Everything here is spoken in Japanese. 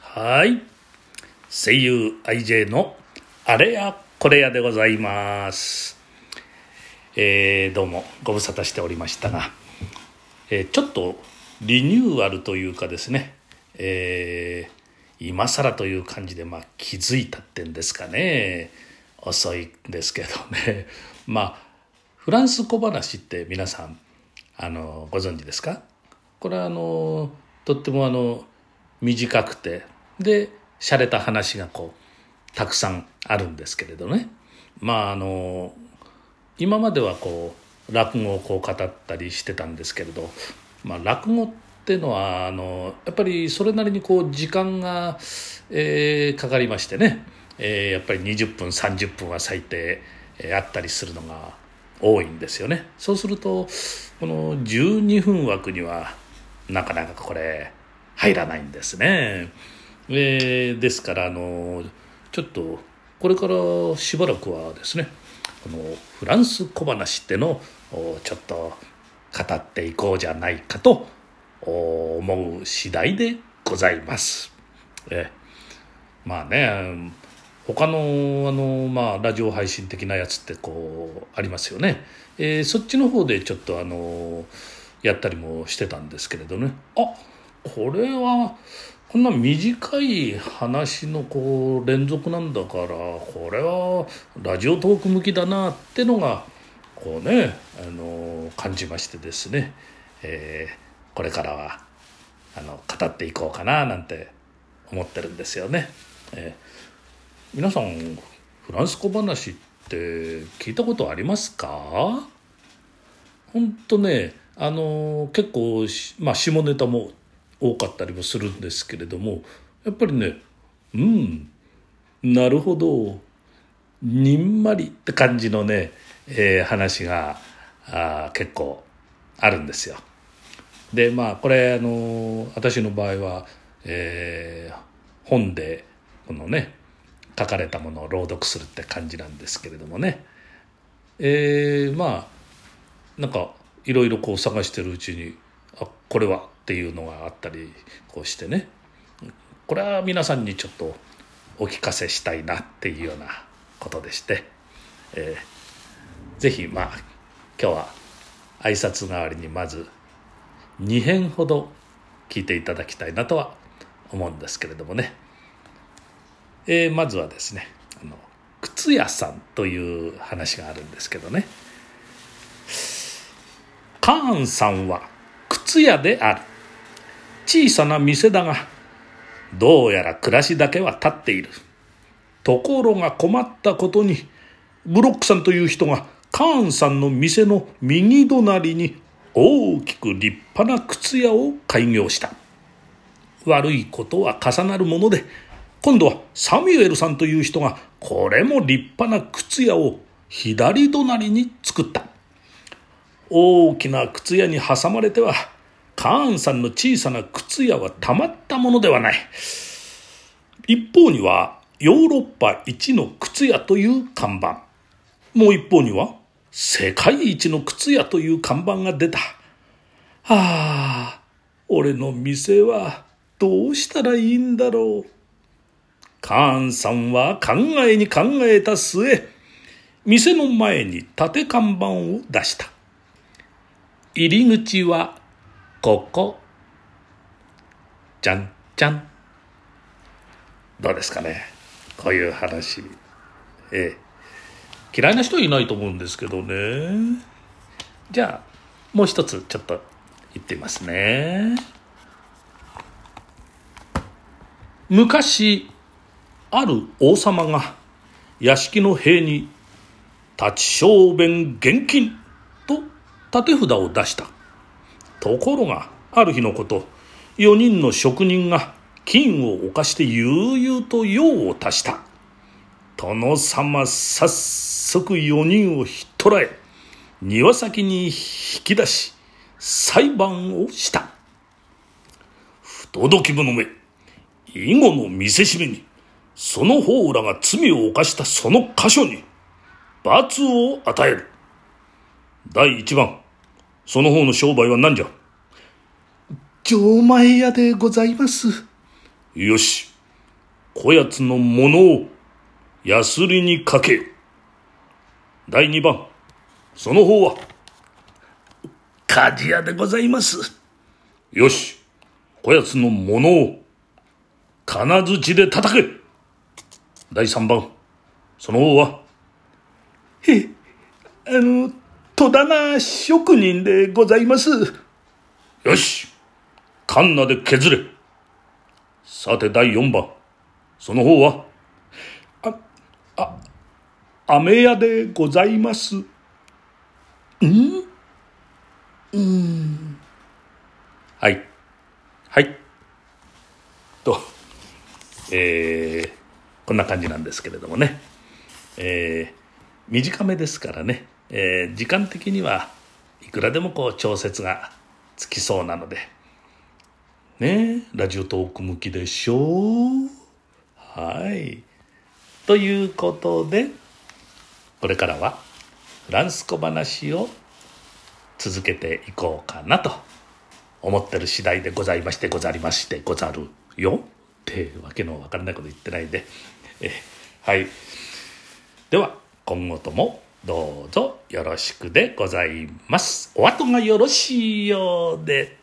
はい。声優 IJ のあれやこれやでございます。えー、どうもご無沙汰しておりましたが、えー、ちょっとリニューアルというかですねえー、今更という感じで、まあ、気づいたってんですかね。遅いんですけどね。まあフランス小話って皆さんあのご存知ですか？これはあのとってもあの短くてで洒落た話がこうたくさんあるんですけれどね。まああの今まではこう落語をこう語ったりしてたんですけれど、まあ、落語ってのはあのやっぱりそれなりにこう時間が、えー、かかりましてね、えー、やっぱり20分30分は最低、えー、あったりするのが多いんですよね。そうするとこの12分枠にはなかなかこれ入らないんですね。えー、ですからあのちょっとこれからしばらくはですねこのフランス小話ってのをちょっと語っていこうじゃないかと思う次第でございます。えまあね他のあの、まあ、ラジオ配信的なやつってこうありますよね、えー、そっちの方でちょっとあのやったりもしてたんですけれどね。あこれはこんな短い話のこう連続なんだからこれはラジオトーク向きだなってのがこうねあの感じましてですね、えー、これからはあの語っていこうかななんて思ってるんですよね。えー、皆さんフランス小話って聞いたことありますか？本当ねあの結構まあ下ネタも多かったりもするんですけれどもやっぱりねうんなるほどにんまりって感じのね、えー、話があ結構あるんですよ。でまあこれあの私の場合は、えー、本でこのね書かれたものを朗読するって感じなんですけれどもね。えー、まあなんかいろいろこう探してるうちにあこれはっていうのがあったりこうしてね。これは皆さんにちょっとお聞かせしたいなっていうようなことでして、えー、ぜひまあ今日は挨拶代わりにまず2編ほど聞いていただきたいなとは思うんですけれどもね、えー、まずはですねあの靴屋さんという話があるんですけどねカーンさんは靴屋である小さな店だが、どうやら暮らしだけは立っている。ところが困ったことに、ブロックさんという人がカーンさんの店の右隣に大きく立派な靴屋を開業した。悪いことは重なるもので、今度はサミュエルさんという人がこれも立派な靴屋を左隣に作った。大きな靴屋に挟まれてはカーンさんの小さな靴屋はたまったものではない。一方には、ヨーロッパ一の靴屋という看板。もう一方には、世界一の靴屋という看板が出た。はあ、俺の店はどうしたらいいんだろう。カーンさんは考えに考えた末、店の前に縦看板を出した。入り口はここ。じゃんじゃん。どうですかね。こういう話。ええ。嫌いな人いないと思うんですけどね。じゃあ、もう一つちょっと言ってみますね。昔、ある王様が屋敷の塀に立ち小便現金と立て札を出した。ところがある日のこと4人の職人が金を犯して悠々と用を足した殿様早速4人をひっ捕らえ庭先に引き出し裁判をした不届き者め以後の見せしめにその方らが罪を犯したその箇所に罰を与える。第一番その方の商売は何じゃ？錠前屋でございます。よしこやつのものをやすりにかけよ。第二番その方は？鍛冶屋でございます。よしこやつのものを金槌で叩け第三番その方はへ、あの、戸棚職人でございます。よしカンナで削れさて第四番その方はあ、あ飴屋でございます。ん？うんはい。はい。と、えーこんな感じなんですけれどもね。えー短めですからね、えー時間的にはいくらでもこう調節がつきそうなので、ねラジオトーク向きでしょう？はい。ということで、これからはフランス語話を続けていこうかなと思ってる次第でございましてござりましてござるよってわけのわからないこと言ってないで。えはい。では今後ともどうぞよろしくでございます。お後がよろしいようで。